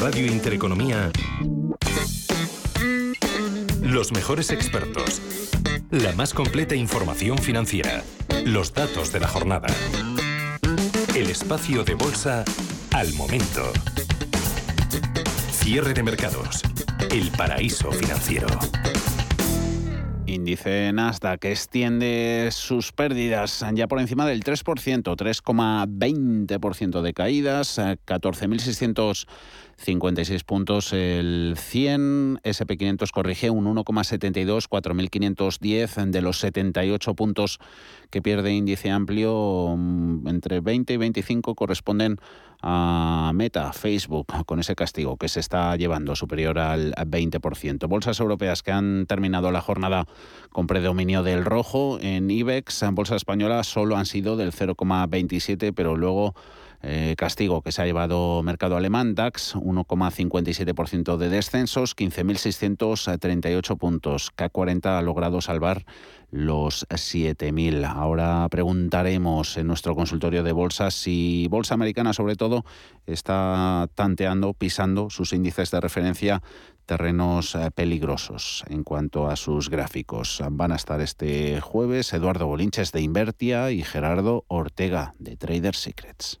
Radio Intereconomía, los mejores expertos, la más completa información financiera, los datos de la jornada, el espacio de bolsa al momento. Cierre de mercados, el paraíso financiero. Índice Nasdaq extiende sus pérdidas ya por encima del 3%, 3,20% de caídas, 14.600 56 puntos el 100, SP500 corrige un 1,72, 4.510 de los 78 puntos que pierde índice amplio, mm, entre 20 y 25 corresponden a Meta, Facebook, con ese castigo que se está llevando superior al 20%. Bolsas europeas que han terminado la jornada con predominio del rojo en IBEX, en bolsa española solo han sido del 0,27, pero luego eh, castigo que se ha llevado mercado alemán, DAX, 1,57% de descensos, 15.638 puntos. K40 ha logrado salvar los 7.000. Ahora preguntaremos en nuestro consultorio de bolsas si Bolsa Americana, sobre todo, está tanteando, pisando sus índices de referencia terrenos eh, peligrosos en cuanto a sus gráficos. Van a estar este jueves Eduardo Bolinches de Invertia y Gerardo Ortega de Trader Secrets.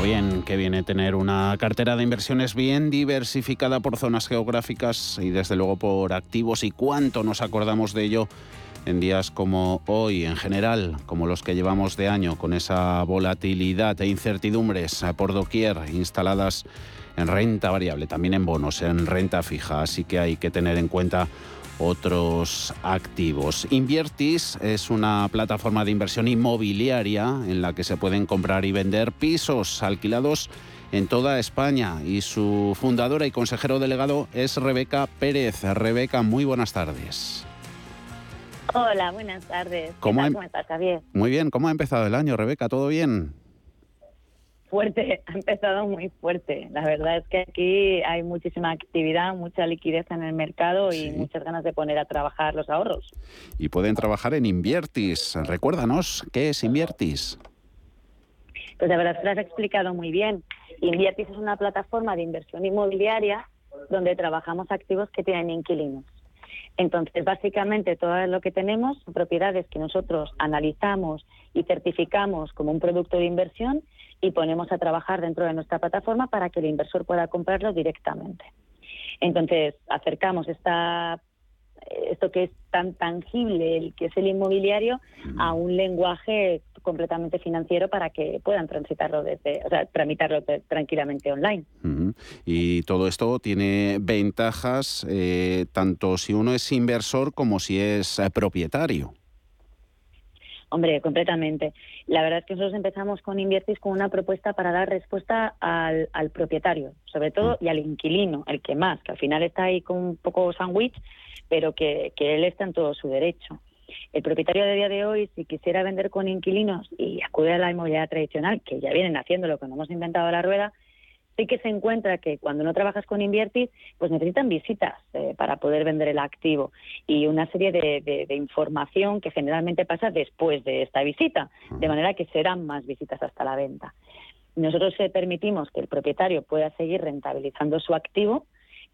Bien que viene tener una cartera de inversiones bien diversificada por zonas geográficas y desde luego por activos y cuánto nos acordamos de ello en días como hoy, en general, como los que llevamos de año, con esa volatilidad e incertidumbres por doquier instaladas en renta variable, también en bonos, en renta fija. Así que hay que tener en cuenta otros activos. Inviertis es una plataforma de inversión inmobiliaria en la que se pueden comprar y vender pisos alquilados en toda España y su fundadora y consejero delegado es Rebeca Pérez. Rebeca, muy buenas tardes. Hola, buenas tardes. ¿Cómo, em- ¿Cómo estás, Javier? Muy bien, ¿cómo ha empezado el año, Rebeca? ¿Todo bien? Fuerte, ha empezado muy fuerte. La verdad es que aquí hay muchísima actividad, mucha liquidez en el mercado y muchas ganas de poner a trabajar los ahorros. Y pueden trabajar en Inviertis. Recuérdanos, ¿qué es Inviertis? Pues la verdad es que lo has explicado muy bien. Inviertis es una plataforma de inversión inmobiliaria donde trabajamos activos que tienen inquilinos. Entonces, básicamente, todo lo que tenemos son propiedades que nosotros analizamos y certificamos como un producto de inversión y ponemos a trabajar dentro de nuestra plataforma para que el inversor pueda comprarlo directamente. Entonces, acercamos esta esto que es tan tangible, el que es el inmobiliario, a un lenguaje completamente financiero para que puedan transitarlo desde, o sea, tramitarlo tranquilamente online. Y todo esto tiene ventajas eh, tanto si uno es inversor como si es eh, propietario. Hombre, completamente. La verdad es que nosotros empezamos con Inviertis con una propuesta para dar respuesta al, propietario, sobre todo, mm. y al inquilino, el que más, que al final está ahí con un poco sándwich, pero que, que él está en todo su derecho. El propietario de día de hoy, si quisiera vender con inquilinos y acude a la inmobiliaria tradicional, que ya vienen haciendo lo que no hemos inventado la rueda, sí que se encuentra que cuando no trabajas con Inviertis, pues necesitan visitas eh, para poder vender el activo y una serie de, información que generalmente pasa después de esta visita, de manera que serán más visitas hasta la venta. Nosotros eh, permitimos que el propietario pueda seguir rentabilizando su activo,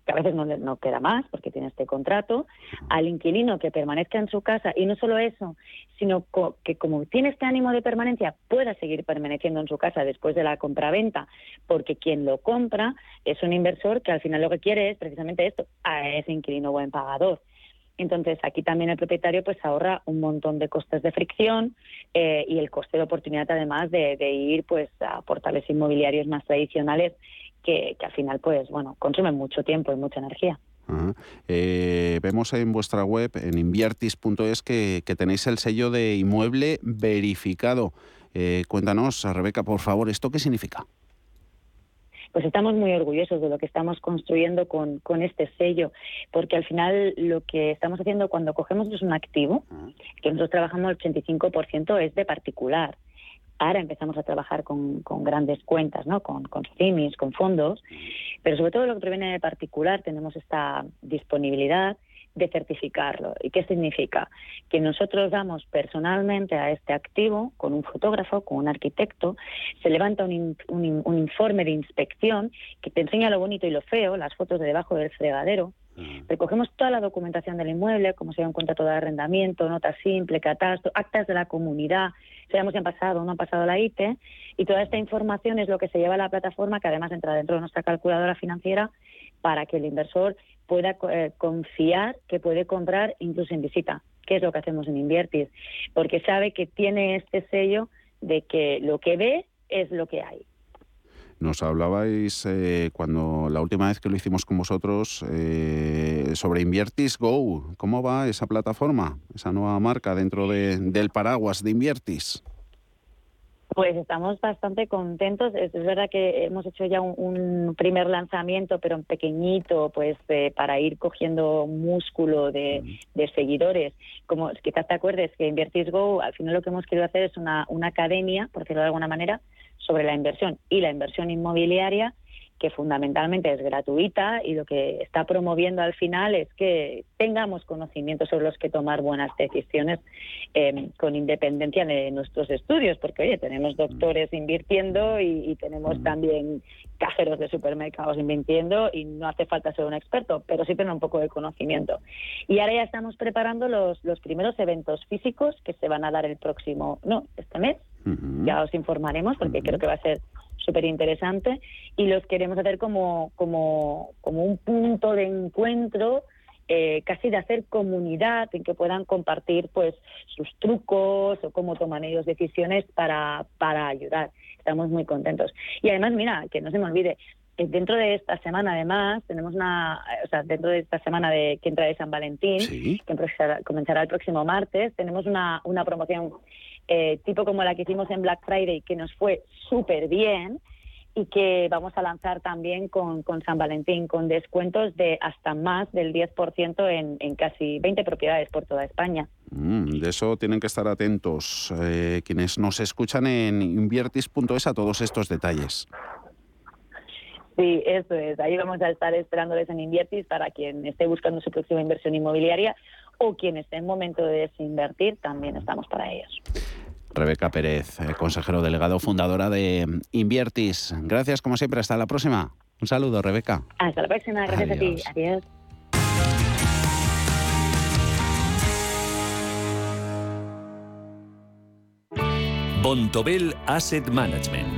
que a veces no, no queda más porque tiene este contrato, al inquilino que permanezca en su casa y no solo eso, sino que como tiene este ánimo de permanencia pueda seguir permaneciendo en su casa después de la compraventa, porque quien lo compra es un inversor que al final lo que quiere es precisamente esto, a ese inquilino buen pagador. Entonces, aquí también el propietario pues ahorra un montón de costes de fricción eh, y el coste de oportunidad además de, ir pues a portales inmobiliarios más tradicionales que, al final pues bueno consumen mucho tiempo y mucha energía. Eh, vemos en vuestra web, en inviertis.es, que, que tenéis el sello de inmueble verificado. Eh, cuéntanos, Rebeca, por favor, ¿esto qué significa? pues estamos muy orgullosos de lo que estamos construyendo con, con este sello, porque al final lo que estamos haciendo cuando cogemos es un activo, que nosotros trabajamos el 85% es de particular. Ahora empezamos a trabajar con, con grandes cuentas, ¿no? con, con CIMIS, con fondos, pero sobre todo lo que proviene de particular tenemos esta disponibilidad de certificarlo. ¿Y qué significa? Que nosotros damos personalmente a este activo, con un fotógrafo, con un arquitecto, se levanta un, un, informe de inspección que te enseña lo bonito y lo feo, las fotos de debajo del fregadero. Recogemos toda la documentación del inmueble, como se da un contrato de arrendamiento, nota simple, catastro, actas de la comunidad, sabemos si han pasado o no han pasado la ITE, y toda esta información es lo que se lleva a la plataforma, que además entra dentro de nuestra calculadora financiera, para que el inversor pueda eh, confiar que puede comprar incluso en visita, que es lo que hacemos en Inviertis, porque sabe que tiene este sello de que lo que ve es lo que hay. Nos hablabais eh, cuando la última vez que lo hicimos con vosotros eh, sobre Inviertis Go. ¿Cómo va esa plataforma, esa nueva marca dentro del paraguas de Inviertis? Pues estamos bastante contentos. Es, verdad que hemos hecho ya un, primer lanzamiento, pero en pequeñito, pues eh, para ir cogiendo músculo de, seguidores. Como quizás te acuerdes que Invertis Go, al final lo que hemos querido hacer es una, una academia, por decirlo de alguna manera, sobre la inversión y la inversión inmobiliaria que fundamentalmente es gratuita y lo que está promoviendo al final es que tengamos conocimiento sobre los que tomar buenas decisiones eh, con independencia de nuestros estudios, porque oye, tenemos doctores invirtiendo y, tenemos también cajeros de supermercados invirtiendo y no hace falta ser un experto, pero sí tener un poco de conocimiento. Y ahora ya estamos preparando los, los primeros eventos físicos que se van a dar el próximo, no, este mes, ya os informaremos porque creo que va a ser súper interesante y los queremos hacer como, como, como un punto de encuentro eh, casi de hacer comunidad en que puedan compartir pues sus trucos o cómo toman ellos decisiones para, para ayudar. Estamos muy contentos. Y además, mira, que no se me olvide, eh, dentro de esta semana además tenemos una, o sea, dentro de esta semana de que entra de San Valentín, que comenzará el próximo martes, tenemos una, una promoción eh, tipo como la que hicimos en Black Friday, que nos fue súper bien y que vamos a lanzar también con, San Valentín, con descuentos de hasta más del 10% en, en casi 20 propiedades por toda España. Mm, de eso tienen que estar atentos eh, quienes nos escuchan en inviertis.es a todos estos detalles. Sí, eso es. Ahí vamos a estar esperándoles en Inviertis para quien esté buscando su próxima inversión inmobiliaria o quien esté en momento de desinvertir, también estamos para ellos. Rebeca Pérez, eh, consejero delegado, fundadora de Inviertis. Gracias, como siempre. Hasta la próxima. Un saludo, Rebeca. Hasta la próxima. Gracias a ti. Adiós. Bontobel Asset Management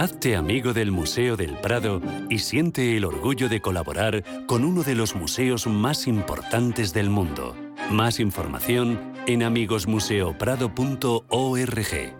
Hazte amigo del Museo del Prado y siente el orgullo de colaborar con uno de los museos más importantes del mundo. Más información en amigosmuseoprado.org.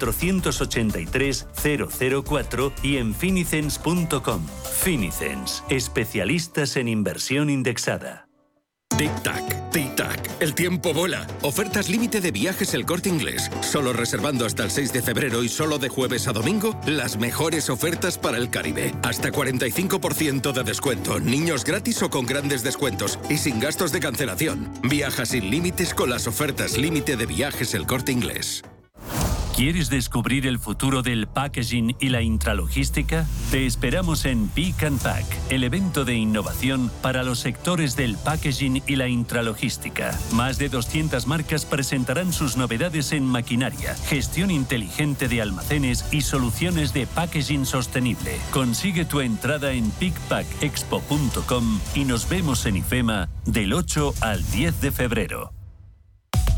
483 004 y en finicens.com. Finicens, especialistas en inversión indexada. Tic-tac, tic-tac, el tiempo vuela. Ofertas límite de viajes el corte inglés. Solo reservando hasta el 6 de febrero y solo de jueves a domingo, las mejores ofertas para el Caribe. Hasta 45% de descuento, niños gratis o con grandes descuentos y sin gastos de cancelación. Viaja sin límites con las ofertas límite de viajes el corte inglés. ¿Quieres descubrir el futuro del packaging y la intralogística? Te esperamos en Pick and Pack, el evento de innovación para los sectores del packaging y la intralogística. Más de 200 marcas presentarán sus novedades en maquinaria, gestión inteligente de almacenes y soluciones de packaging sostenible. Consigue tu entrada en pickpackexpo.com y nos vemos en IFEMA del 8 al 10 de febrero.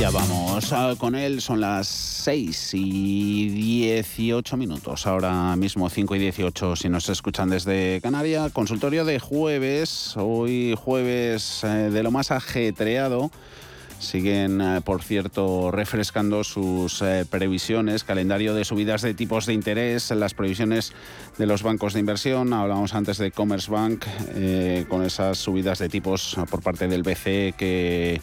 Ya vamos con él, son las 6 y 18 minutos, ahora mismo 5 y 18 si nos escuchan desde Canaria. Consultorio de jueves, hoy jueves eh, de lo más ajetreado. Siguen, eh, por cierto, refrescando sus eh, previsiones, calendario de subidas de tipos de interés, las previsiones de los bancos de inversión. Hablábamos antes de Commerce Bank, con esas subidas de tipos por parte del BCE que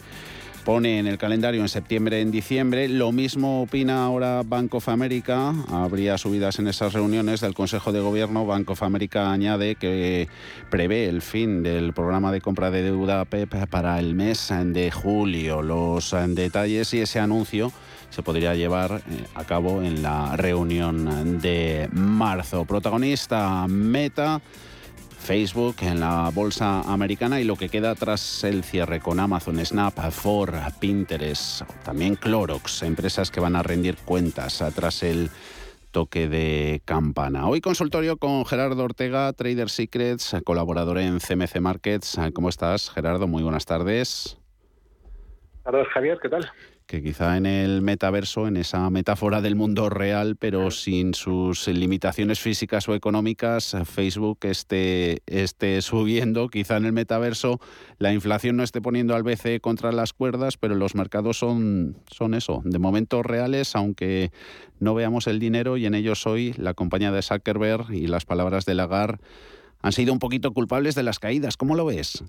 pone en el calendario en septiembre, en diciembre. Lo mismo opina ahora Bank of America. Habría subidas en esas reuniones del Consejo de Gobierno. Bank of America añade que prevé el fin del programa de compra de deuda PEP para el mes de julio. Los detalles y ese anuncio se podría llevar eh, a cabo en la reunión de marzo. Protagonista Meta Facebook, en la bolsa americana y lo que queda tras el cierre con Amazon, Snap, Ford, Pinterest, también Clorox, empresas que van a rendir cuentas tras el toque de campana. Hoy consultorio con Gerardo Ortega, Trader Secrets, colaborador en CMC Markets. ¿Cómo estás, Gerardo? Muy buenas tardes. Buenas Javier, ¿qué tal? Que quizá en el metaverso, en esa metáfora del mundo real, pero sin sus limitaciones físicas o económicas, Facebook esté, esté subiendo. Quizá en el metaverso la inflación no esté poniendo al BCE contra las cuerdas, pero los mercados son, son eso, de momentos reales, aunque no veamos el dinero y en ellos hoy la compañía de Zuckerberg y las palabras de Lagarde han sido un poquito culpables de las caídas. ¿Cómo lo ves?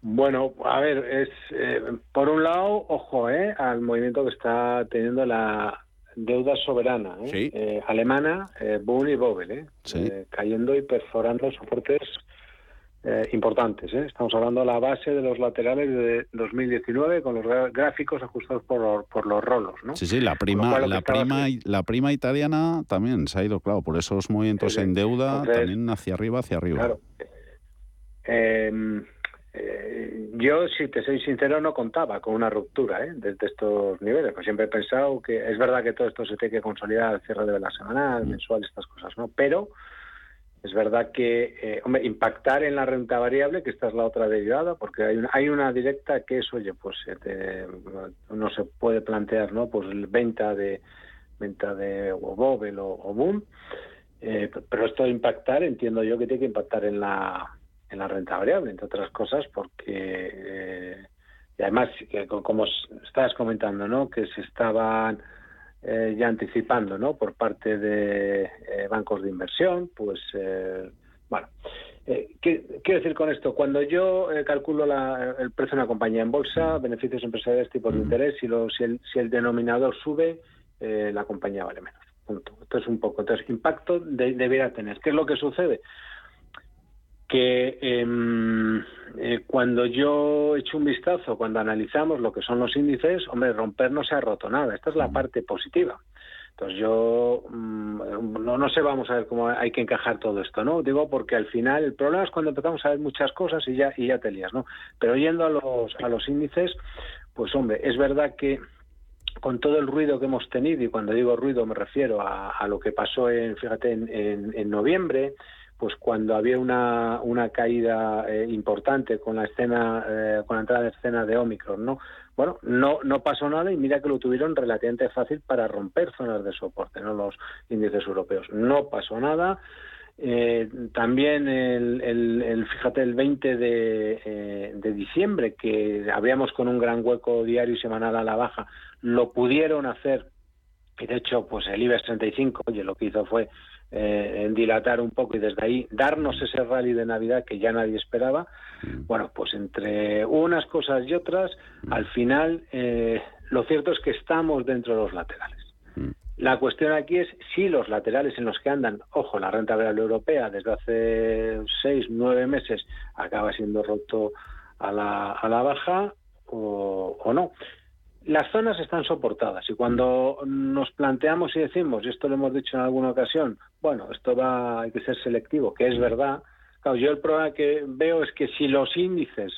Bueno, a ver, es eh, por un lado, ojo, eh, al movimiento que está teniendo la deuda soberana eh, eh alemana, eh, Bund y Bobel, eh, cayendo y perforando soportes importantes. Estamos hablando de la base de los laterales de 2019 con los gráficos ajustados por, por los rolos, ¿no? Sí, sí, la prima, la prima, la prima italiana también se ha ido, claro, por esos movimientos en deuda también hacia arriba, hacia arriba. Claro. Eh, yo, si te soy sincero, no contaba con una ruptura ¿eh? desde estos niveles. Pues siempre he pensado que es verdad que todo esto se tiene que consolidar al cierre de la semana, mm. mensual, estas cosas, ¿no? Pero es verdad que, eh, hombre, impactar en la renta variable, que esta es la otra derivada, porque hay una, hay una directa que es, oye, pues uno se puede plantear, ¿no? Pues venta de, venta de o Bobel o, Boom, eh, pero esto de impactar, entiendo yo que tiene que impactar en la, en la renta variable, entre otras cosas, porque eh, y además, como estabas comentando, ¿no? que se estaban eh, ya anticipando ¿no? por parte de bancos de inversión, pues bueno. ¿qué, quiero decir con esto? Cuando yo calculo el precio de una compañía en bolsa, beneficios empresariales, tipos de interés, si, si, el, si el denominador sube, la compañía vale menos. Esto es un poco. Entonces, impacto debería tener. ¿Qué es lo que sucede? Que em, eh, cuando yo echo un vistazo, cuando analizamos lo que son los índices, hombre, romper no se ha roto nada. Esta es la parte positiva. Entonces yo mm, no, no sé, vamos a ver cómo hay que encajar todo esto, ¿no? Digo porque al final el problema es cuando empezamos a ver muchas cosas y ya, y ya te lías, ¿no? Pero yendo a los, a los índices, pues hombre, es verdad que con todo el ruido que hemos tenido, y cuando digo ruido me refiero a, lo que pasó en, fíjate, en, noviembre, pues cuando había una, una caída eh, importante con la escena, eh, con la entrada de escena de Omicron, ¿no? Bueno, no, no pasó nada y mira que lo tuvieron relativamente fácil para romper zonas de soporte, ¿no? Los índices europeos. No pasó nada. Eh, también el, el, fíjate, el 20 de, de diciembre, que habíamos con un gran hueco diario y semanal a la baja, lo pudieron hacer y de hecho pues el IBEX 35 oye lo que hizo fue eh, dilatar un poco y desde ahí darnos ese rally de Navidad que ya nadie esperaba mm. bueno pues entre unas cosas y otras mm. al final eh, lo cierto es que estamos dentro de los laterales mm. la cuestión aquí es si los laterales en los que andan, ojo, la renta variable europea desde hace seis, nueve meses acaba siendo roto a la, a la baja o, o no las zonas están soportadas y cuando nos planteamos y decimos, y esto lo hemos dicho en alguna ocasión, bueno, esto va, hay que ser selectivo, que es verdad. Claro, yo el problema que veo es que si los índices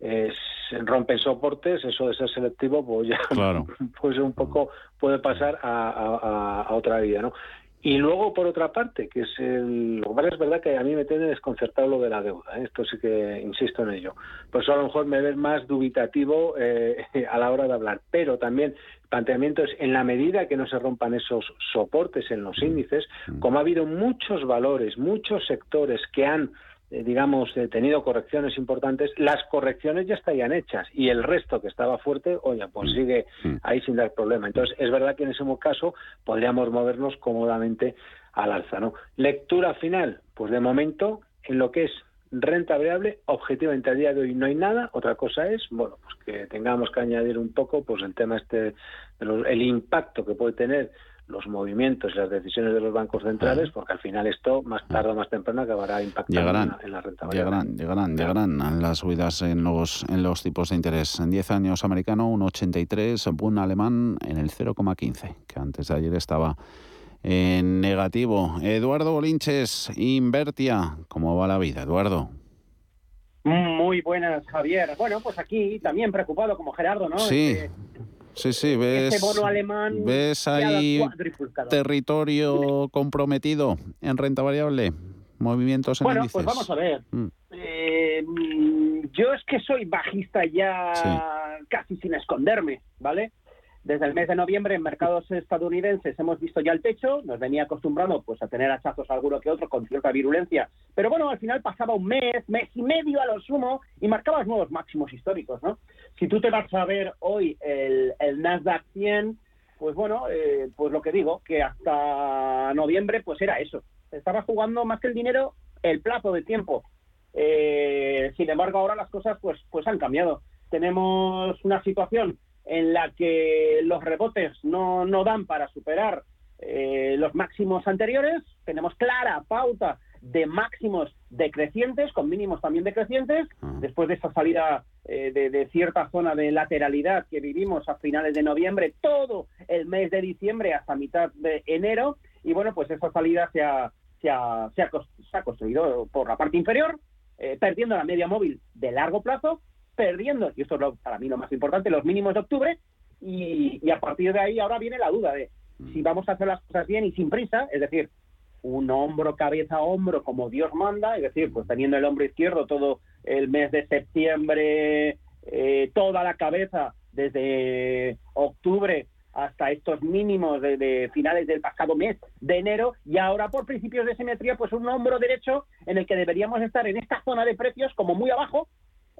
eh, rompen soportes, eso de ser selectivo, pues ya pues un poco puede pasar a, a otra vida, ¿no? Y luego, por otra parte, que es el, lo cual es verdad que a mí me tiene desconcertado lo de la deuda, ¿eh? esto sí que insisto en ello. Por eso a lo mejor me ves más dubitativo eh, a la hora de hablar, pero también planteamiento es en la medida que no se rompan esos soportes en los índices, como ha habido muchos valores, muchos sectores que han digamos, eh, tenido correcciones importantes, las correcciones ya estarían hechas y el resto que estaba fuerte, oye, pues mm. sigue mm. ahí sin dar problema. Entonces, es verdad que en ese caso podríamos movernos cómodamente al alza, ¿no? Lectura final, pues de momento, en lo que es renta variable, objetivamente a día de hoy no hay nada. Otra cosa es, bueno, pues que tengamos que añadir un poco, pues el tema este, el impacto que puede tener los movimientos y las decisiones de los bancos centrales, porque al final esto más tarde o más temprano acabará impactando en, la renta Llegarán, llegarán, llegarán las subidas en los, en los tipos de interés. En 10 años americano, un 83, un alemán en el 0,15, que antes de ayer estaba en negativo. Eduardo Bolinches, Invertia, ¿cómo va la vida, Eduardo? Muy buenas, Javier. Bueno, pues aquí también preocupado como Gerardo, ¿no? Sí. Este, Sí, sí, ves, ves ahí territorio comprometido en renta variable, movimientos en Bueno, pues vamos a ver. Mm. Eh, yo es que soy bajista ya casi sin esconderme, ¿vale? Desde el mes de noviembre en mercados estadounidenses hemos visto ya el techo, nos venía acostumbrado pues a tener hachazos alguno que otro con cierta virulencia, pero bueno, al final pasaba un mes, mes y medio a lo sumo y marcabas nuevos máximos históricos, ¿no? Si tú te vas a ver hoy el, Nasdaq 100, pues bueno, eh, pues lo que digo, que hasta noviembre pues era eso, estaba jugando más que el dinero el plazo de tiempo. Eh, sin embargo, ahora las cosas pues, pues han cambiado. Tenemos una situación en la que los rebotes no, no dan para superar eh, los máximos anteriores, tenemos clara pauta de máximos decrecientes, con mínimos también decrecientes, después de esa salida eh, de, cierta zona de lateralidad que vivimos a finales de noviembre, todo el mes de diciembre hasta mitad de enero, y bueno, pues esa salida se ha, se ha, se ha, construido por la parte inferior, eh, perdiendo la media móvil de largo plazo, perdiendo, y esto es para mí lo más importante, los mínimos de octubre, y, a partir de ahí ahora viene la duda de si mm. vamos a hacer las cosas bien y sin prisa, es decir, un hombro, cabeza, hombro, como Dios manda, es decir, pues teniendo el hombro izquierdo todo el mes de septiembre, eh, toda la cabeza desde octubre hasta estos mínimos de, finales del pasado mes de enero y ahora por principios de simetría pues un hombro derecho en el que deberíamos estar en esta zona de precios como muy abajo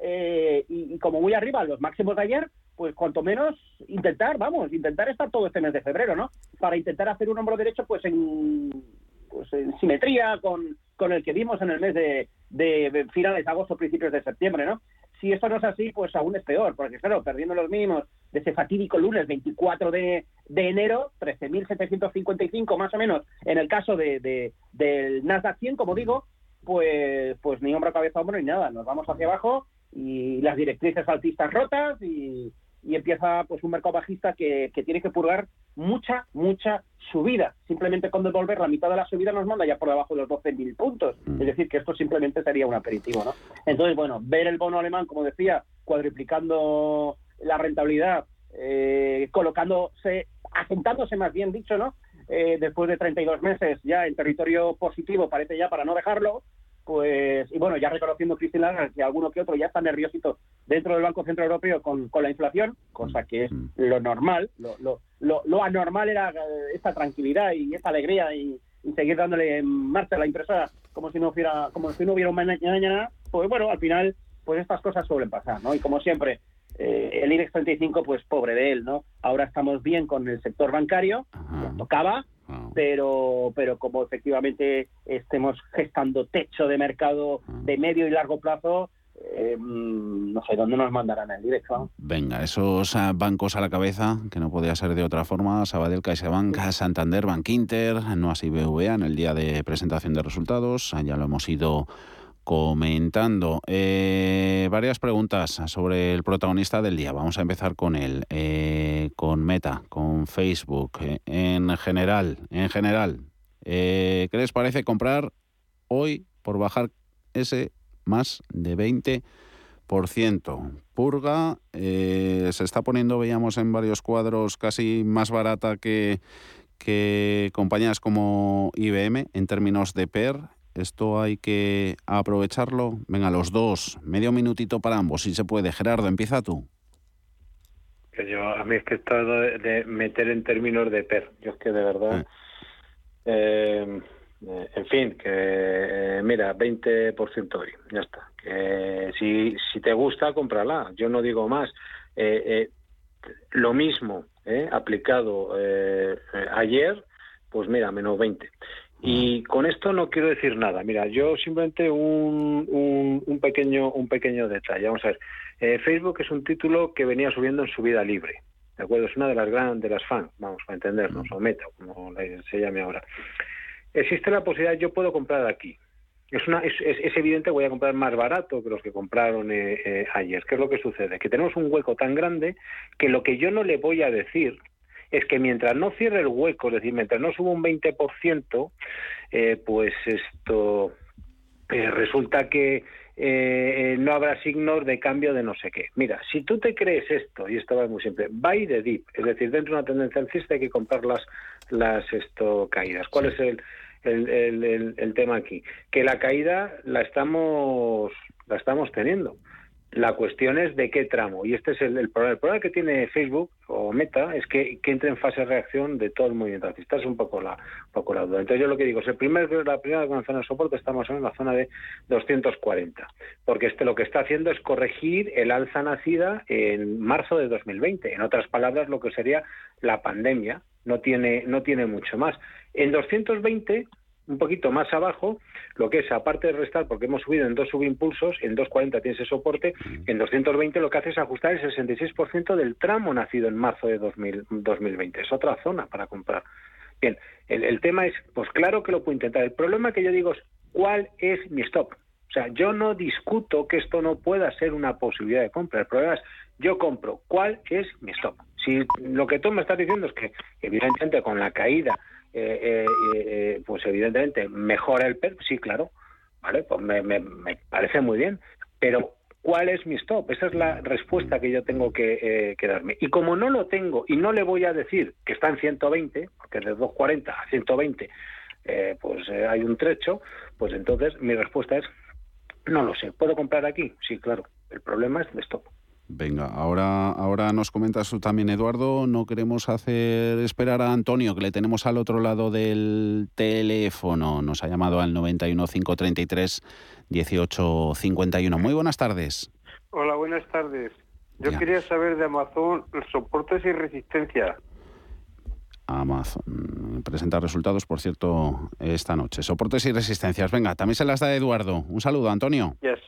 eh, y, como muy arriba los máximos de ayer pues cuanto menos intentar vamos intentar estar todo este mes de febrero no para intentar hacer un hombro derecho pues en pues en simetría con, con el que vimos en el mes de, de finales de agosto principios de septiembre no si esto no es así, pues aún es peor, porque claro, perdiendo los mínimos de ese fatídico lunes 24 de, de enero, 13.755 más o menos, en el caso de, del Nasdaq 100, como digo, pues, pues ni hombro, cabeza, hombro ni nada, nos vamos hacia abajo y las directrices altistas rotas y, y empieza pues un mercado bajista que, que, tiene que purgar mucha, mucha subida. Simplemente con devolver la mitad de la subida nos manda ya por debajo de los 12.000 puntos. Mm. Es decir, que esto simplemente sería un aperitivo, ¿no? Entonces, bueno, ver el bono alemán, como decía, cuadriplicando la rentabilidad, eh, colocándose, asentándose más bien dicho, ¿no? Eh, después de 32 meses ya en territorio positivo, parece ya para no dejarlo, pues, y bueno, ya reconociendo Cristina que alguno que otro ya está nerviosito dentro del Banco Central Europeo con, con la inflación, cosa que es mm. lo normal, lo, lo, lo, anormal era eh, esta tranquilidad y esta alegría y, seguir dándole marcha a la impresora como si no hubiera, como si no hubiera un mañana, pues bueno, al final, pues estas cosas suelen pasar, ¿no? Y como siempre, eh, el IBEX 35, pues pobre de él, ¿no? Ahora estamos bien con el sector bancario, tocaba, pero, pero como efectivamente estemos gestando techo de mercado de medio y largo plazo, eh, mm, no sé dónde nos mandarán el directo. Venga, esos ah, bancos a la cabeza, que no podía ser de otra forma, Sabadell, CaixaBank, Santander, Bank Inter, no así BVA en el día de presentación de resultados, ya lo hemos ido comentando. Eh, varias preguntas sobre el protagonista del día. Vamos a empezar con él, eh, con Meta, con Facebook. Eh, en general, en general, ¿qué les parece comprar hoy por bajar ese más de 20%? Purga se está poniendo, veíamos en varios cuadros, casi más barata que, que compañías como IBM en términos de PER esto hay que aprovecharlo. Venga, los dos, medio minutito para ambos, si se puede. Gerardo, empieza tú. Que yo, a mí es que esto de, meter en términos de PER, yo es que de verdad... Eh, eh, en fin, que eh, mira, 20% hoy, ya está. Que si, si te gusta, cómprala. Yo no digo más. lo mismo aplicado ayer, pues mira, menos 20. Y con esto no quiero decir nada. Mira, yo simplemente un, un, pequeño un pequeño detalle. Vamos a ver. Eh, Facebook es un título que venía subiendo en su vida libre. ¿De acuerdo? Es una de las grandes de las fans, vamos a entendernos, o meta, como se llame ahora. Existe la posibilidad, yo puedo comprar aquí. Es, una, es, es, evidente voy a comprar más barato que los que compraron eh, eh, ayer. ¿Qué es lo que sucede? Que tenemos un hueco tan grande que lo que yo no le voy a decir es que mientras no cierre el hueco, es decir, mientras no suba un 20%, eh, pues esto eh, resulta que eh, no habrá signos de cambio de no sé qué. Mira, si tú te crees esto, y esto va muy simple, buy the dip, es decir, dentro de una tendencia alcista hay que comprar las, las esto, caídas. ¿Cuál es el, el, el, el, tema aquí? Que la caída la estamos, la estamos teniendo. La cuestión es de qué tramo. Y este es el, problema. El problema que tiene Facebook o Meta es que, que entre en fase de reacción de todo el movimiento alcista. Es un poco la, poco la duda. Entonces yo lo que digo es, el primer, la primera zona de soporte estamos en la zona de 240. Porque este lo que está haciendo es corregir el alza nacida en marzo de 2020. En otras palabras, lo que sería la pandemia. No tiene, no tiene mucho más. En 220 un poquito más abajo, lo que es, aparte de restar, porque hemos subido en dos subimpulsos, en 240 tiene ese soporte, en 220 lo que hace es ajustar el 66% del tramo nacido en marzo de 2020. Es otra zona para comprar. Bien, el, el tema es, pues claro que lo puedo intentar. El problema que yo digo es, ¿cuál es mi stop? O sea, yo no discuto que esto no pueda ser una posibilidad de compra. El problema es, yo compro, ¿cuál es mi stop? Si lo que tú me estás diciendo es que, evidentemente, con la caída eh, eh, eh, pues evidentemente mejora el PER, sí, claro, ¿vale? Pues me, me, parece muy bien, pero ¿cuál es mi stop? Esa es la respuesta que yo tengo que, darme. Y como no lo tengo y no le voy a decir que está en 120, porque de 240 a 120 pues hay un trecho, pues entonces mi respuesta es no lo sé. ¿Puedo comprar aquí? Sí, claro. El problema es de stop. Venga, ahora, ahora nos comentas tú también, Eduardo. No queremos hacer esperar a Antonio, que le tenemos al otro lado del teléfono. Nos ha llamado al 91 533 1851. Muy buenas tardes. Hola, buenas tardes. Yo quería saber de Amazon soportes y resistencia. Amazon presenta resultados, por cierto, esta noche. Soportes y resistencias. Venga, también se las da Eduardo. Un saludo, Antonio. Yes.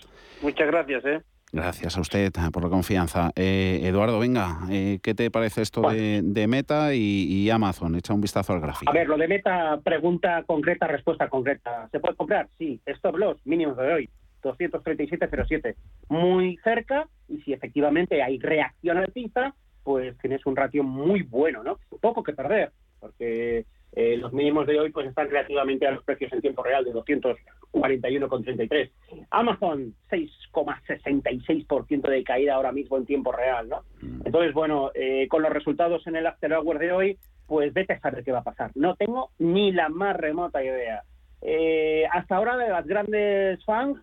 Muchas gracias, ¿eh? Gracias a usted por la confianza. Eh, Eduardo, venga, eh, ¿qué te parece esto de, Meta y, Amazon? Echa un vistazo al gráfico. A ver, lo de Meta, pregunta concreta, respuesta concreta. ¿Se puede comprar? Sí. Stop loss, mínimo de hoy, 237.07. Muy cerca, y si efectivamente hay reacción alcista, pues tienes un ratio muy bueno, ¿no? Poco que perder, porque eh, los mínimos de hoy pues están relativamente a los precios en tiempo real de 241,33. Amazon 6,66% de caída ahora mismo en tiempo real, ¿no? Mm. Entonces, bueno, eh, con los resultados en el after hour de hoy, pues vete a saber qué va a pasar. No tengo ni la más remota idea. Eh, hasta ahora de las grandes fans,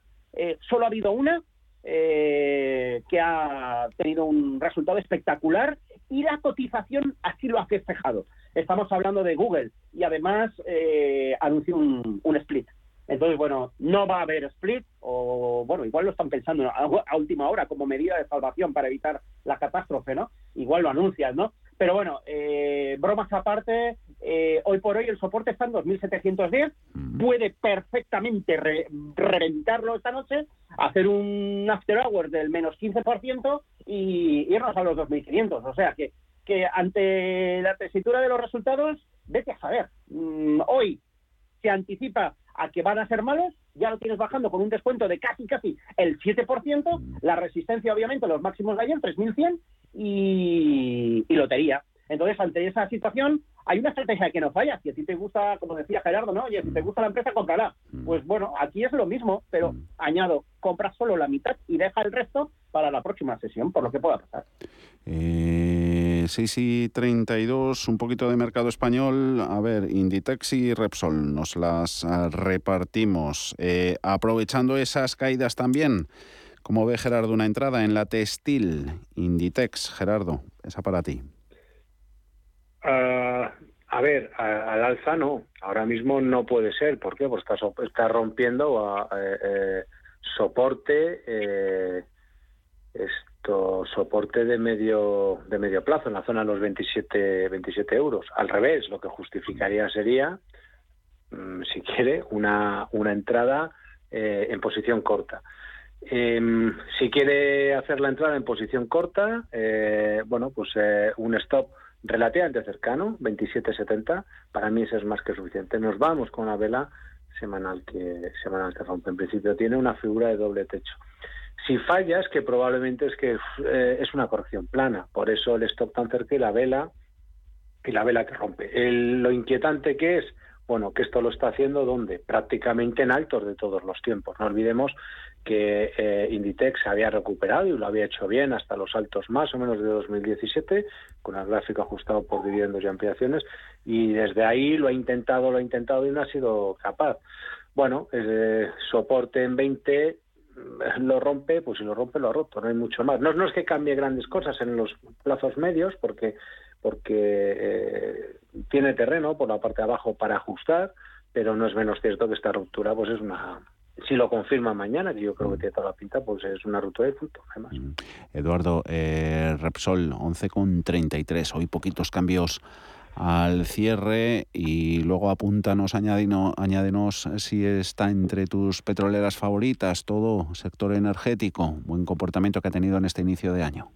solo ha habido una que ha tenido un resultado espectacular y la cotización así lo ha festejado. Estamos hablando de Google y además eh, anunció un, split. Entonces, bueno, no va a haber split, o bueno, igual lo están pensando a, última hora como medida de salvación para evitar la catástrofe, ¿no? Igual lo anuncian, ¿no? Pero bueno, eh, bromas aparte, eh, hoy por hoy el soporte está en 2.710, puede perfectamente reventarlo esta noche, hacer un after hour del menos 15% y irnos a los 2.500. O sea que que ante la tesitura de los resultados, vete a saber. Mm, hoy se anticipa a que van a ser malos, ya lo tienes bajando con un descuento de casi, casi el 7%, la resistencia obviamente los máximos de ayer, 3.100, y, y lotería. Entonces, ante esa situación, hay una estrategia que no falla. Si a ti te gusta, como decía Gerardo, ¿no? Oye, si te gusta la empresa, cómprala. Pues bueno, aquí es lo mismo, pero añado, compra solo la mitad y deja el resto para la próxima sesión, por lo que pueda pasar. Eh, 6 y 32, un poquito de mercado español. A ver, Inditex y Repsol, nos las ah, repartimos. Eh, aprovechando esas caídas también, ¿cómo ve Gerardo una entrada en la textil? Inditex, Gerardo, esa para ti. Uh, a ver, al alza no. Ahora mismo no puede ser. ¿Por qué? Pues está, está rompiendo eh, eh, soporte, eh, soporte de medio de medio plazo en la zona de los 27, 27 euros. Al revés, lo que justificaría sería, mm, si quiere, una, una entrada en posición corta. Em, si quiere hacer la entrada en posición corta, bueno, pues un stop relativamente cercano, 27.70, para mí eso es más que suficiente. Nos vamos con la vela semanal que semanal que rompe. En principio tiene una figura de doble techo. Si fallas, que probablemente es que eh, es una corrección plana, por eso el stop tan cerca y la vela y la vela que rompe. lo inquietante que es, bueno, que esto lo está haciendo donde prácticamente en altos de todos los tiempos. No olvidemos que eh, Inditex había recuperado y lo había hecho bien hasta los altos más o menos de 2017, con el gráfico ajustado por dividendos y ampliaciones, y desde ahí lo ha intentado, lo ha intentado y no ha sido capaz. Bueno, eh, soporte en 20 mm, lo rompe, pues si lo rompe lo ha roto, no hay mucho más. No, no es que cambie grandes cosas en los plazos medios, porque porque eh, tiene terreno por la parte de abajo para ajustar, pero no es menos cierto que esta ruptura pues es una si lo confirma mañana, que yo creo que tiene toda la pinta, pues es una ruta de fruto, además. Mm. Eduardo, eh, Repsol 11,33. Hoy poquitos cambios al cierre y luego apúntanos, añádino, añádenos si está entre tus petroleras favoritas, todo sector energético, buen comportamiento que ha tenido en este inicio de año.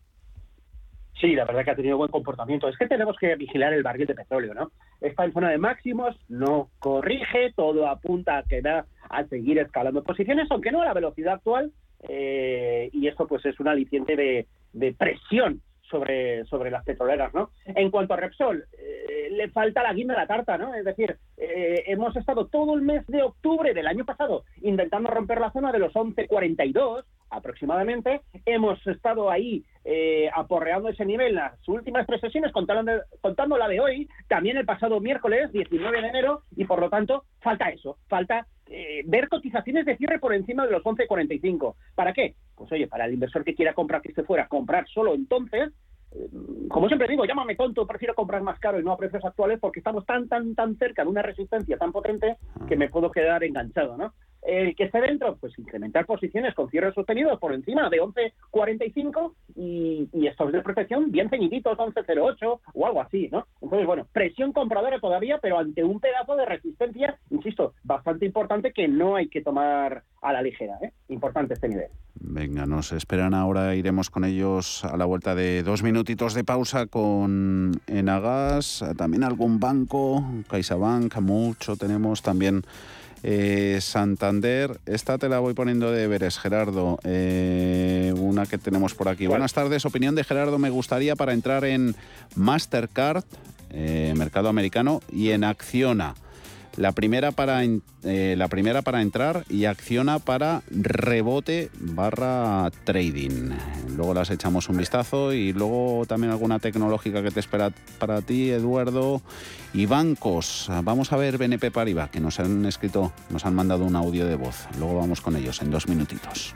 Sí, la verdad que ha tenido buen comportamiento. Es que tenemos que vigilar el barril de petróleo, ¿no? Está en zona de máximos, no corrige, todo apunta a que va a seguir escalando posiciones, aunque no a la velocidad actual, eh, y eso pues es un aliciente de, presión sobre, sobre las petroleras, ¿no? En cuanto a Repsol, eh, le falta la guinda de la tarta, ¿no? Es decir, eh, hemos estado todo el mes de octubre del año pasado intentando romper la zona de los 11.42 aproximadamente. Hemos estado ahí eh, aporreando ese nivel en las últimas tres sesiones, contando, contando la de hoy, también el pasado miércoles 19 de enero, y por lo tanto falta eso, falta eh, ver cotizaciones de cierre por encima de los 11.45. ¿Para qué? Pues oye, para el inversor que quiera comprar que esté fuera, comprar solo entonces, eh, como siempre digo, llámame tonto, prefiero comprar más caro y no a precios actuales porque estamos tan, tan, tan cerca de una resistencia tan potente que me puedo quedar enganchado, ¿no? El que esté dentro, pues incrementar posiciones con cierres sostenidos por encima de 11.45 y, y estos de protección bien ceñiditos, 11.08 o algo así, ¿no? Entonces, bueno, presión compradora todavía, pero ante un pedazo de resistencia, insisto, bastante importante que no hay que tomar a la ligera, ¿eh? Importante este nivel. Venga, nos esperan ahora, iremos con ellos a la vuelta de dos minutitos de pausa con Enagas, también algún banco, CaixaBank, mucho tenemos también eh, Santander, esta te la voy poniendo de veres, Gerardo. Eh, una que tenemos por aquí. Buenas tardes, opinión de Gerardo. Me gustaría para entrar en Mastercard, eh, mercado americano, y en Acciona. La primera para, eh, la primera para entrar y acciona para rebote barra trading. Luego las echamos un vistazo y luego también alguna tecnológica que te espera para ti, Eduardo. Y bancos. Vamos a ver BNP Paribas, que nos han escrito, nos han mandado un audio de voz. Luego vamos con ellos en dos minutitos.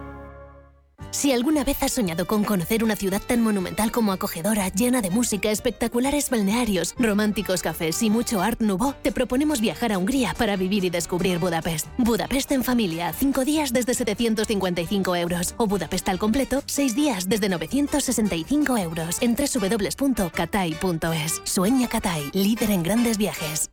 Si alguna vez has soñado con conocer una ciudad tan monumental como acogedora, llena de música, espectaculares balnearios, románticos cafés y mucho Art Nouveau, te proponemos viajar a Hungría para vivir y descubrir Budapest. Budapest en familia, 5 días desde 755 euros. O Budapest al completo, 6 días desde 965 euros. En www.katai.es. Sueña Katai, líder en grandes viajes.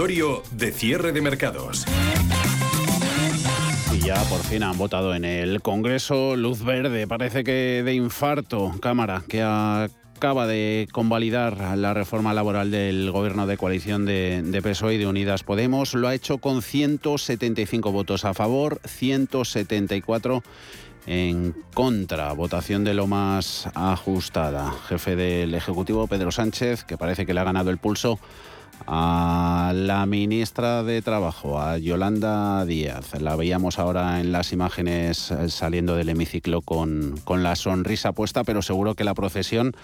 De cierre de mercados. Y ya por fin han votado en el Congreso luz verde, parece que de infarto, Cámara, que acaba de convalidar la reforma laboral del gobierno de coalición de, de PSOE y de Unidas Podemos. Lo ha hecho con 175 votos a favor, 174 en contra. Votación de lo más ajustada. Jefe del Ejecutivo, Pedro Sánchez, que parece que le ha ganado el pulso a la ministra de Trabajo, a Yolanda Díaz. La veíamos ahora en las imágenes eh, saliendo del hemiciclo con, con la sonrisa puesta, pero seguro que la procesión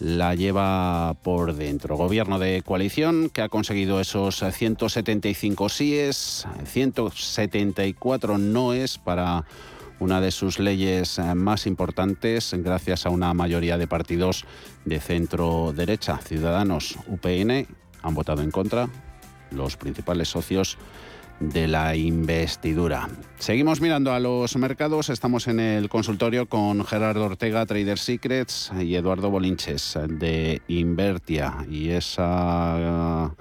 la lleva por dentro. Gobierno de coalición que ha conseguido esos 175 síes, 174 noes para una de sus leyes eh, más importantes gracias a una mayoría de partidos de centro derecha, Ciudadanos, UPN han votado en contra los principales socios de la investidura. Seguimos mirando a los mercados. Estamos en el consultorio con Gerardo Ortega, Trader Secrets, y Eduardo Bolinches de Invertia. Y esa,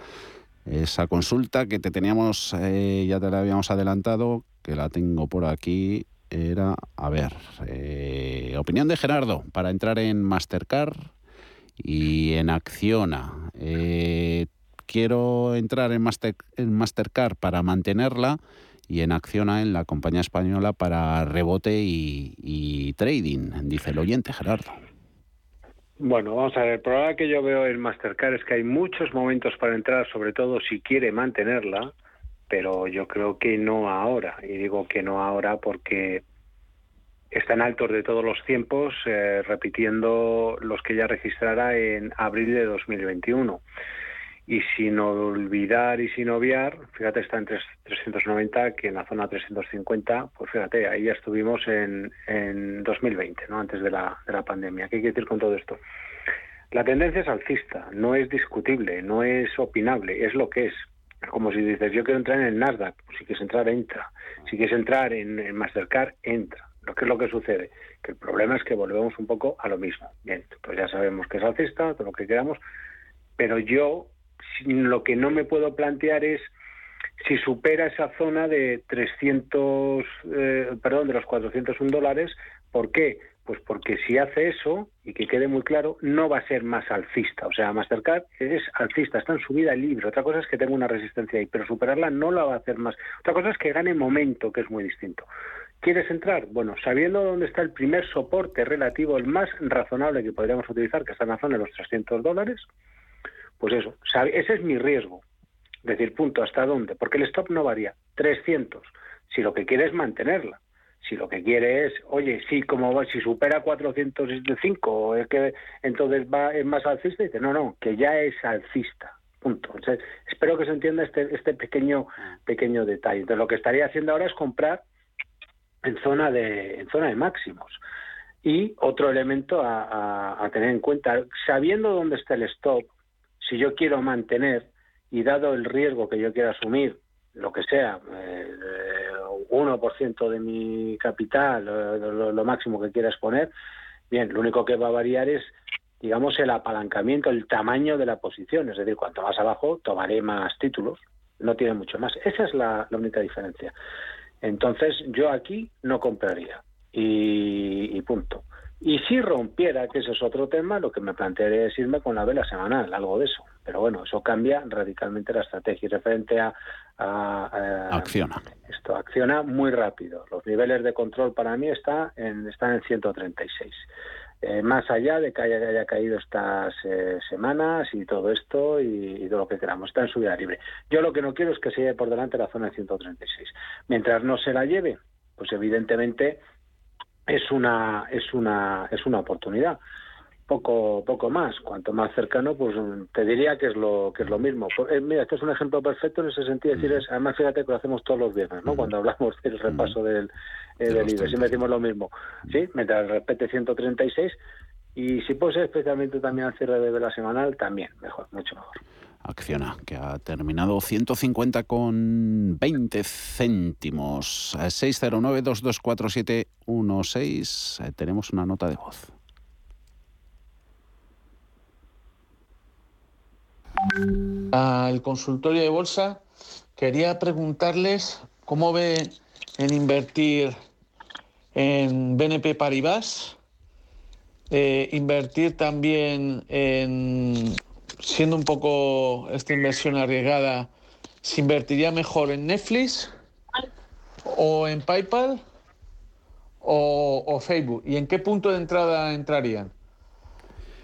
esa consulta que te teníamos, eh, ya te la habíamos adelantado, que la tengo por aquí, era, a ver, eh, opinión de Gerardo para entrar en Mastercard y en Acciona. Eh, quiero entrar en, Master, en Mastercard para mantenerla y en Acciona en la compañía española para rebote y, trading, dice el oyente Gerardo. Bueno, vamos a ver, el problema que yo veo en Mastercard es que hay muchos momentos para entrar, sobre todo si quiere mantenerla, pero yo creo que no ahora. Y digo que no ahora porque están altos de todos los tiempos, eh, repitiendo los que ya registrará en abril de 2021 y sin olvidar y sin obviar, fíjate, está en 390, que en la zona 350, pues fíjate, ahí ya estuvimos en, en 2020, ¿no? antes de la, de la pandemia. ¿Qué quiere decir con todo esto? La tendencia es alcista, no es discutible, no es opinable, es lo que es. Como si dices, yo quiero entrar en el Nasdaq, pues si quieres entrar, entra. Si quieres entrar en, en Mastercard, entra. Que es lo que sucede, que el problema es que volvemos un poco a lo mismo. Bien, pues ya sabemos que es alcista, todo lo que queramos, pero yo lo que no me puedo plantear es si supera esa zona de 300, eh, perdón, de los 401 dólares, ¿por qué? Pues porque si hace eso, y que quede muy claro, no va a ser más alcista. O sea, Mastercard es alcista, está en subida libre. Otra cosa es que tenga una resistencia ahí, pero superarla no la va a hacer más. Otra cosa es que gane momento, que es muy distinto. ¿Quieres entrar? Bueno, sabiendo dónde está el primer soporte relativo, el más razonable que podríamos utilizar, que está en la zona de los 300 dólares, pues eso, ese es mi riesgo. Decir, punto, ¿hasta dónde? Porque el stop no varía. 300. Si lo que quiere es mantenerla. Si lo que quiere es, oye, sí, como va, si supera 405, es que entonces va es más alcista, dice, no, no, que ya es alcista. Punto. espero que se entienda este, este pequeño, pequeño detalle. Entonces, lo que estaría haciendo ahora es comprar en zona de, en zona de máximos. Y otro elemento a tener en cuenta, sabiendo dónde está el stop, si yo quiero mantener y dado el riesgo que yo quiera asumir, lo que sea, eh, 1% de mi capital, lo, máximo que quiera exponer, bien, lo único que va a variar es, digamos, el apalancamiento, el tamaño de la posición, es decir, cuanto más abajo tomaré más títulos, no tiene mucho más. Esa es la, única diferencia. Entonces, yo aquí no compraría y punto. Y si rompiera, que ese es otro tema, lo que me plantearía es irme con la vela semanal, algo de eso. Pero bueno, eso cambia radicalmente la estrategia. Y referente a, acciona. Esto acciona muy rápido. Los niveles de control para mí está en, están en 136. Eh, más allá de que haya, caído estas eh, semanas y todo esto y, todo lo que queramos, está en subida libre. Yo lo que no quiero es que se lleve por delante la zona de 136. Mientras no se la lleve, pues evidentemente es una es una es una oportunidad poco poco más. Cuanto más cercano pues te diría que es lo que es lo mismo. Eh, mira este es un ejemplo perfecto en ese sentido decir es, además fíjate que lo hacemos todos los viernes no cuando hablamos del repaso del eh, del IBE siempre decimos lo mismo sí mientras respete 136 y si puede ser especialmente también al cierre de la semanal también mejor mucho mejor. Acciona, que ha terminado 150 con 20 céntimos. 609-224716. Eh, tenemos una nota de voz. Al consultorio de bolsa, quería preguntarles cómo ve en invertir en BNP Paribas, eh, invertir también en siendo un poco esta inversión arriesgada, ¿se invertiría mejor en Netflix o en PayPal o, Facebook? ¿Y en qué punto de entrada entrarían?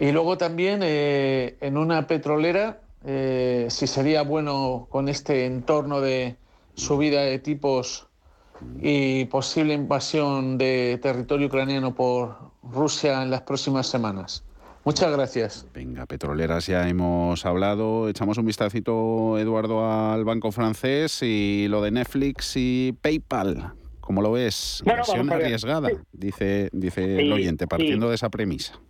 Y luego también eh, en una petrolera, eh, si sería bueno con este entorno de subida de tipos y posible invasión de territorio ucraniano por Rusia en las próximas semanas. Muchas gracias. Venga, petroleras ya hemos hablado. Echamos un vistacito, Eduardo, al banco francés y lo de Netflix y PayPal. ¿Cómo lo ves? Bueno, arriesgada, dice, dice el oyente, partiendo de esa premisa.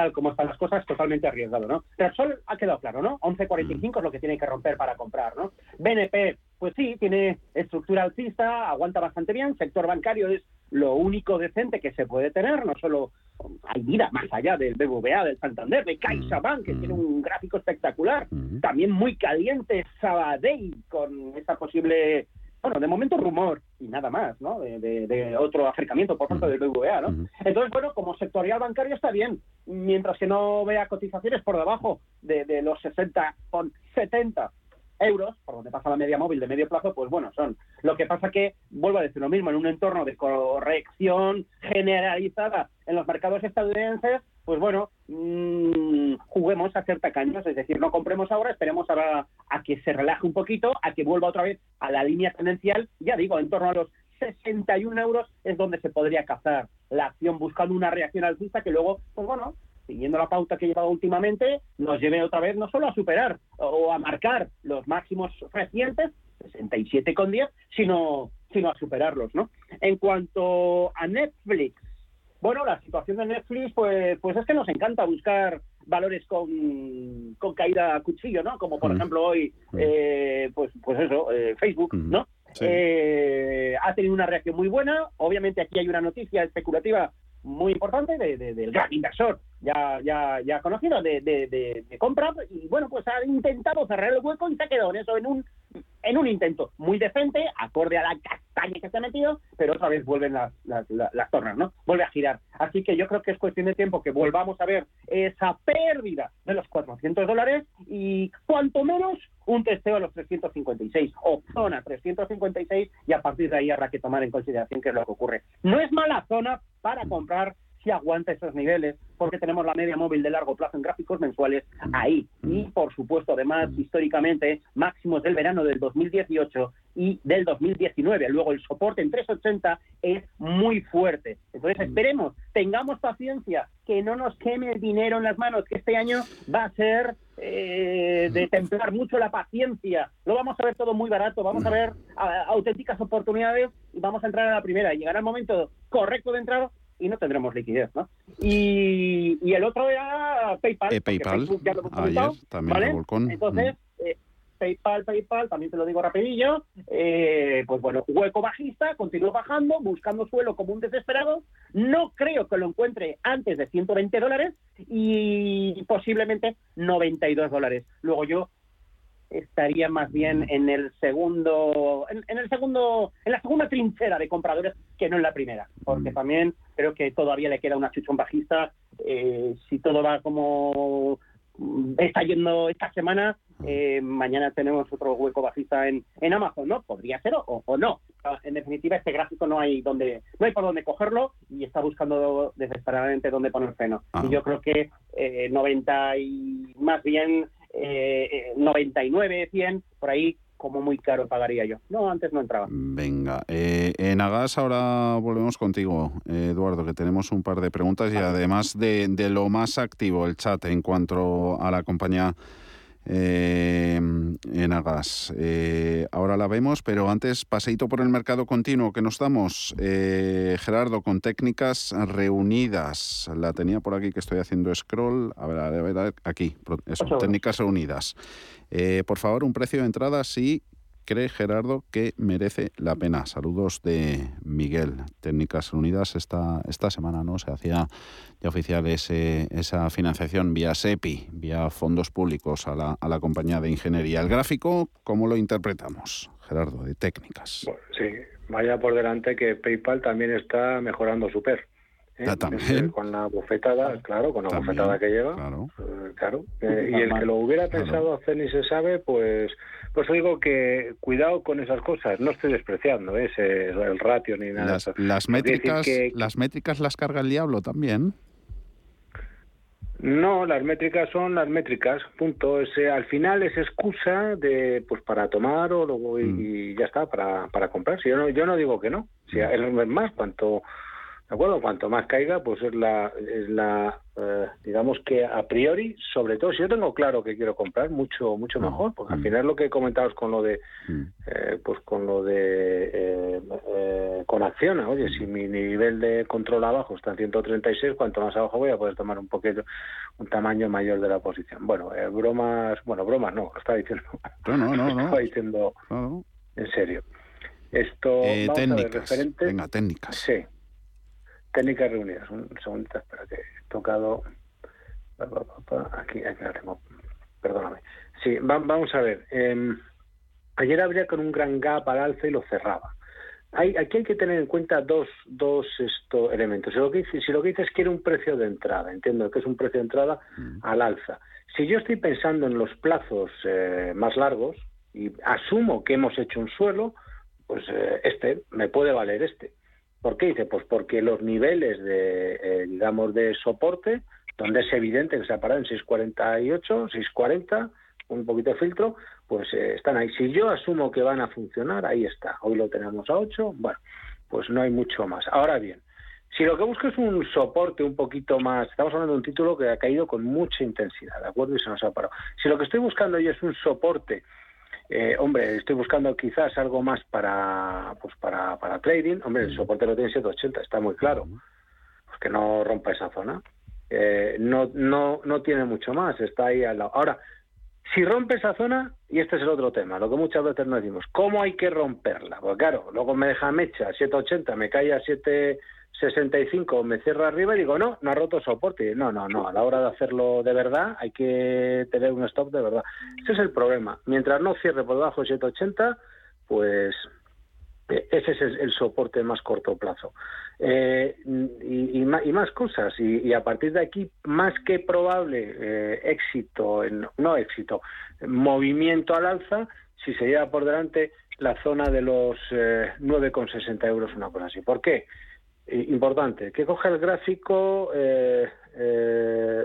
Tal como están las cosas, totalmente arriesgado, ¿no? Pero Sol ha quedado claro, ¿no? 11.45 es lo que tiene que romper para comprar, ¿no? BNP pues sí, tiene estructura alcista, aguanta bastante bien, sector bancario es lo único decente que se puede tener, no solo hay vida más allá del BBVA, del Santander, de CaixaBank, que tiene un gráfico espectacular, también muy caliente Sabadell, con esa posible bueno, de momento rumor y nada más, ¿no? De, otro acercamiento por parte del BVA, ¿no? Entonces, bueno, como sectorial bancario está bien, mientras que no vea cotizaciones por debajo de, de los 60 con 70 euros, por donde pasa la media móvil de medio plazo, pues bueno, son. Lo que pasa que, vuelvo a decir lo mismo, en un entorno de corrección generalizada en los mercados estadounidenses, pues bueno, mmm, juguemos a ser tacaños, es decir, no compremos ahora, esperemos ahora a que se relaje un poquito, a que vuelva otra vez a la línea tendencial, ya digo, en torno a los 61 euros es donde se podría cazar la acción buscando una reacción alcista que luego, pues bueno, siguiendo la pauta que he llevado últimamente, nos lleve otra vez no solo a superar o a marcar los máximos recientes, 67,10, sino, sino a superarlos, ¿no? En cuanto a Netflix, bueno, la situación de Netflix, pues, pues es que nos encanta buscar valores con, con caída a cuchillo, ¿no? Como por ejemplo hoy, eh, pues, pues eso, eh, Facebook, ¿no? Eh, ha tenido una reacción muy buena. Obviamente aquí hay una noticia especulativa muy importante de, del gran inversor ya ya ya conocido de, de, compra y bueno pues ha intentado cerrar el hueco y se ha quedado en eso en un en un intento muy decente acorde a la castaña que se ha metido pero otra vez vuelven las, las, tornas no vuelve a girar. Así que yo creo que es cuestión de tiempo que volvamos a ver esa pérdida de los 400 dólares y cuanto menos un testeo a los 356 o zona 356 y a partir de ahí habrá que tomar en consideración qué es lo que ocurre. No es mala zona para comprar si aguanta esos niveles, porque tenemos la media móvil de largo plazo en gráficos mensuales ahí. Y, por supuesto, además, históricamente, máximos del verano del 2018 y del 2019. Luego, el soporte en 380 es muy fuerte. Entonces, esperemos, tengamos paciencia, que no nos queme el dinero en las manos, que este año va a ser eh, de templar mucho la paciencia. Lo vamos a ver todo muy barato, vamos a ver auténticas oportunidades y vamos a entrar a la primera. Y llegará el momento correcto de entrar y no tendremos liquidez, ¿no? Y, y el otro era PayPal. Eh, PayPal, ayer también ¿vale? Entonces, mm. eh, PayPal, PayPal, también te lo digo rapidillo, eh, pues bueno, hueco bajista, continúa bajando, buscando suelo como un desesperado, no creo que lo encuentre antes de 120 dólares y posiblemente 92 dólares. Luego yo estaría más bien en el segundo, en, el segundo, en la segunda trinchera de compradores que no en la primera, porque también creo que todavía le queda una chuchón bajista. Eh, si todo va como está yendo esta semana, eh, mañana tenemos otro hueco bajista en, en Amazon, ¿no? Podría ser o, o, no. En definitiva, este gráfico no hay donde, no hay por dónde cogerlo y está buscando desesperadamente dónde poner freno. Y yo creo que eh, 90 y más bien eh, 99, 100, por ahí como muy caro pagaría yo. No, antes no entraba. Venga, eh, en Agas ahora volvemos contigo, Eduardo, que tenemos un par de preguntas y además de, de lo más activo, el chat en cuanto a la compañía eh, en Agas. Eh, ahora la vemos, pero antes paseito por el mercado continuo que nos damos. Eh, Gerardo, con técnicas reunidas. La tenía por aquí que estoy haciendo scroll. A ver, a ver, aquí. técnicas reunidas. por favor, un precio de entrada sí cree Gerardo que merece la pena. Saludos de Miguel. Técnicas Unidas esta, esta semana no se hacía ya oficial ese, esa financiación vía SEPI, vía fondos públicos a la, a la compañía de ingeniería. El gráfico, ¿cómo lo interpretamos, Gerardo, de técnicas? sí, vaya por delante que PayPal también está mejorando su PER. ¿eh? Con la bufetada, claro, con la bufetada que lleva. Claro. Eh, eh, y el que lo hubiera pensado hacer ni se sabe, pues pues digo que cuidado con esas cosas. No estoy despreciando ese, el ratio ni nada. Las, las métricas, las métricas las carga el diablo también. No, las métricas son las métricas, punto. Ese, al final es excusa de, pues para tomar o luego y, mm. ya está, para, para comprar. Si yo no, yo no digo que no. Si mm. es más, cuanto ¿De acuerdo? Cuanto más caiga, pues es la, es la eh, digamos que a priori, sobre todo, si yo tengo claro que quiero comprar, mucho mucho mm. mejor, porque al mm. final lo que comentabas con lo de, mm. eh, pues con lo de, eh, con acción, oye, si mi nivel de control abajo está en 136, cuanto más abajo voy a poder tomar un poquito, un tamaño mayor de la posición. Bueno, bromas, bueno, bromas no, está diciendo. No, no, no. Estaba diciendo en serio. Esto. Eh, técnicas. Venga, técnicas. Sí. Técnicas reunidas. Un segundito, espera que he tocado. Aquí, aquí la tengo. Perdóname. Sí, vamos a ver. Em, ayer habría con un gran gap al alza y lo cerraba. Hay, aquí hay que tener en cuenta dos, dos estos elementos. Si lo, que, si lo que dices es que era un precio de entrada, entiendo que es un precio de entrada mm. al alza. Si yo estoy pensando en los plazos eh, más largos y asumo que hemos hecho un suelo, pues eh, este me puede valer este. ¿Por qué dice? Pues porque los niveles de, eh, digamos, de soporte, donde es evidente que se ha parado en 648, 640, un poquito de filtro, pues eh, están ahí. Si yo asumo que van a funcionar, ahí está. Hoy lo tenemos a 8, bueno, pues no hay mucho más. Ahora bien, si lo que busco es un soporte un poquito más, estamos hablando de un título que ha caído con mucha intensidad, ¿de acuerdo? Y se nos ha parado. Si lo que estoy buscando yo es un soporte, eh, hombre, estoy buscando quizás algo más para, pues para, para trading, hombre, el soporte lo tiene 780, está muy claro, pues que no rompa esa zona. Eh, no, no, no tiene mucho más, está ahí al lado. Ahora, si rompe esa zona, y este es el otro tema, lo que muchas veces nos decimos, ¿cómo hay que romperla? Pues claro, luego me deja mecha 780, me cae a 765, me cierra arriba y digo, no, no ha roto soporte. No, no, no, a la hora de hacerlo de verdad hay que tener un stop de verdad. Ese es el problema. Mientras no cierre por debajo de 780, pues ese es el, soporte más corto plazo. Eh, y, más, cosas. Y, a partir de aquí, más que probable eh, éxito, no éxito, movimiento al alza, si se lleva por delante la zona de los eh, 9,60 euros, una cosa así. ¿Por qué? Importante, que coja el gráfico eh,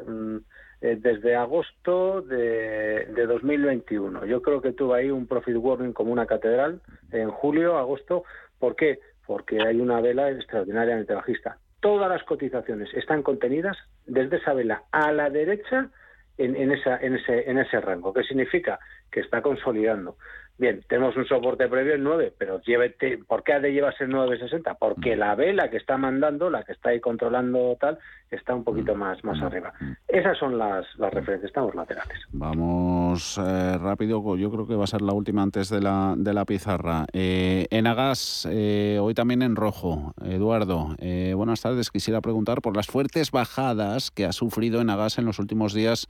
mm, eh, desde agosto de, 2021. Yo creo que tuvo ahí un profit warning como una catedral en julio, agosto. ¿Por qué? Porque hay una vela extraordinariamente bajista. Todas las cotizaciones están contenidas desde esa vela a la derecha en, en, esa, en, ese, en ese rango. ¿Qué significa? Que está consolidando. Bien, tenemos un soporte previo en 9, pero llévete, ¿por qué ha de llevarse el 960? Porque mm. la vela que está mandando, la que está ahí controlando tal, está un poquito mm. más, más mm. arriba. Esas son las, las referencias, estamos laterales. Vamos eh, rápido, yo creo que va a ser la última antes de la, de la pizarra. Eh, Enagas, eh, hoy también en rojo. Eduardo, eh, buenas tardes. Quisiera preguntar por las fuertes bajadas que ha sufrido Enagas en los últimos días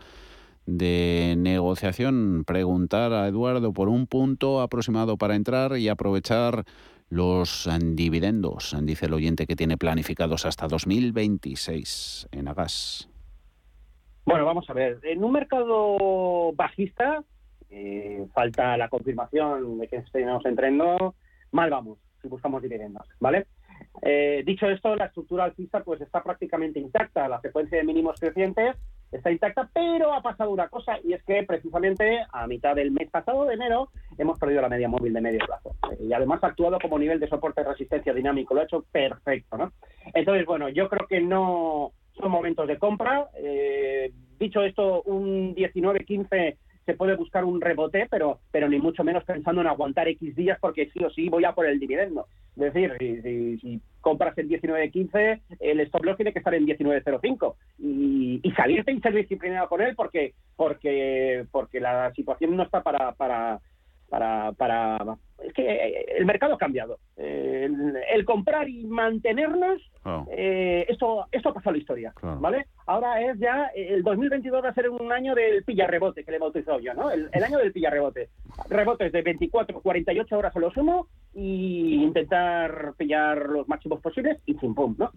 de negociación, preguntar a Eduardo por un punto aproximado para entrar y aprovechar los dividendos, dice el oyente que tiene planificados hasta 2026 en Agas. Bueno, vamos a ver, en un mercado bajista, eh, falta la confirmación de que estemos entrando, mal vamos si buscamos dividendos, ¿vale? Eh, dicho esto, la estructura alcista pues está prácticamente intacta, la secuencia de mínimos crecientes está intacta, pero ha pasado una cosa y es que precisamente a mitad del mes pasado de enero hemos perdido la media móvil de medio plazo y además ha actuado como nivel de soporte de resistencia dinámico, lo ha hecho perfecto, ¿no? Entonces, bueno, yo creo que no son momentos de compra. Eh, dicho esto, un 19-15 se puede buscar un rebote, pero, pero ni mucho menos pensando en aguantar X días porque sí o sí voy a por el dividendo. Es decir, si, compras en 19.15, el stop loss tiene que estar en 19.05 y, y salirte y ser disciplinado con él porque, porque, porque la situación no está para, para, para, para es que eh, el mercado ha cambiado. Eh, el, comprar y mantenernos, eh, esto, esto ha pasado la historia, ¿vale? Ahora es ya, el 2022 va a ser un año del pillarrebote, que le he bautizado yo, ¿no? El, año del pillarrebote. Rebotes de 24, 48 horas a lo sumo y intentar pillar los máximos posibles y pum, pum, ¿no?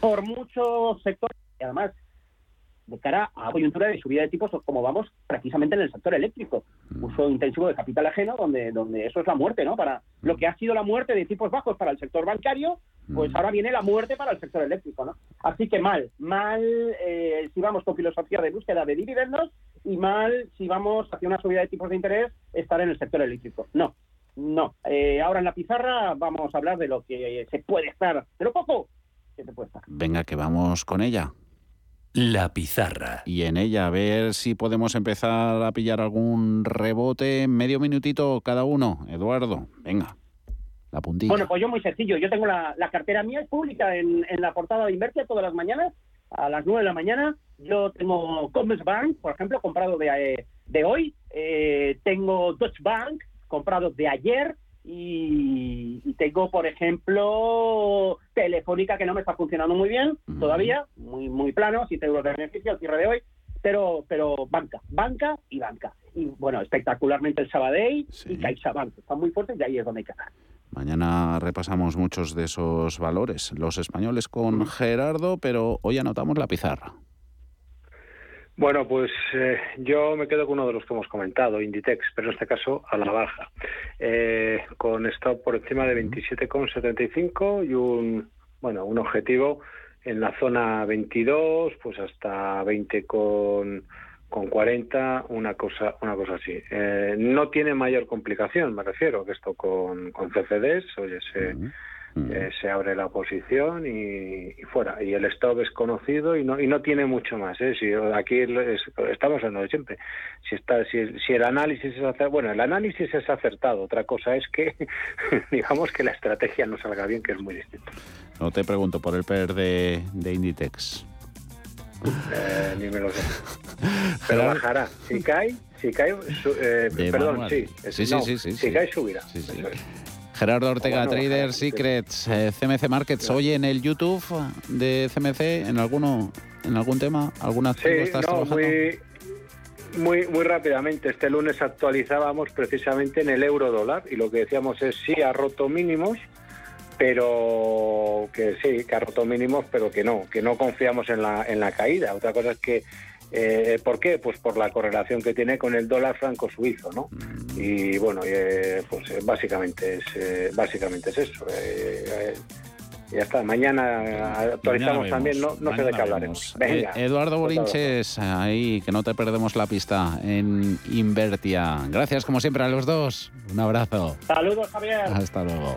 Por muchos sectores, y además de cara a coyuntura de subida de tipos como vamos precisamente en el sector eléctrico. Mm. Uso intensivo de capital ajeno, donde, donde eso es la muerte, ¿no? Para lo que ha sido la muerte de tipos bajos para el sector bancario, pues mm. ahora viene la muerte para el sector eléctrico, ¿no? Así que mal, mal eh, si vamos con filosofía de búsqueda de dividendos y mal si vamos hacia una subida de tipos de interés estar en el sector eléctrico. No, no. Eh, ahora en la pizarra vamos a hablar de lo que se puede estar, pero poco que se puede estar. Venga, que vamos con ella. La pizarra. Y en ella, a ver si podemos empezar a pillar algún rebote. Medio minutito cada uno. Eduardo, venga. La puntilla. Bueno, pues yo muy sencillo. Yo tengo la, cartera mía, es pública en, la portada de Invertia todas las mañanas, a las 9 de la mañana. Yo tengo Bank, por ejemplo, comprado de, de hoy. Eh, tengo Deutsche Bank, comprado de ayer. Y, tengo, por ejemplo, Telefónica que no me está funcionando muy bien todavía, muy muy plano, 7 euros de beneficio al cierre de hoy, pero pero banca, banca y banca. Y bueno, espectacularmente el Sabadell y CaixaBank, están muy fuertes y ahí es donde hay que estar. Mañana repasamos muchos de esos valores, los españoles con Gerardo, pero hoy anotamos la pizarra. Bueno, pues eh, yo me quedo con uno de los que hemos comentado, Inditex, pero en este caso a la baja, eh, con stop por encima de 27,75 y un bueno un objetivo en la zona 22, pues hasta 20 con, con 40, una cosa una cosa así. Eh, no tiene mayor complicación, me refiero, que esto con, con CFDs, oye, se, eh, se abre la oposición y, fuera. Y el stop es conocido y no, y no tiene mucho más. ¿eh? Si, aquí estamos hablando de siempre. Si, está, si, si el análisis es acertado, bueno, el análisis es acertado. Otra cosa es que, digamos, que la estrategia no salga bien, que es muy distinto. No te pregunto por el PER de, de Inditex. Eh, ni me lo sé. Pero bajará. Si cae, si cae, eh, perdón, sí, sí, sí, sí, Si cae, subirá. Gerardo Ortega, Trader Secrets, CMC eh, Markets. Hoy en el YouTube de CMC, ¿en alguno, en algún tema, alguna sí, estás no, Muy, muy, muy rápidamente. Este lunes actualizábamos precisamente en el euro dólar y lo que decíamos es sí ha roto mínimos, pero que sí, que ha roto mínimos, pero que no, que no confiamos en la, en la caída. Otra cosa es que eh, ¿Por qué? Pues por la correlación que tiene con el dólar franco suizo, ¿no? Mm. Y bueno, eh, pues eh, básicamente es básicamente es eso. ya está, mañana actualizamos también, no, no sé de qué hablaremos. Eduardo Bolinches, ahí que no te perdemos la pista en Invertia. Gracias como siempre a los dos. Un abrazo. Saludos, Javier. Hasta luego.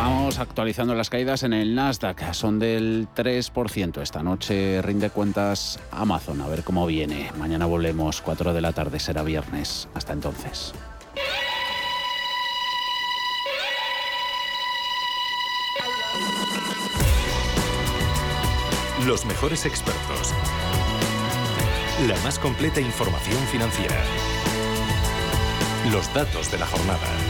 Vamos actualizando las caídas en el Nasdaq. Son del 3%. Esta noche rinde cuentas Amazon. A ver cómo viene. Mañana volvemos, 4 de la tarde, será viernes. Hasta entonces. Los mejores expertos. La más completa información financiera. Los datos de la jornada.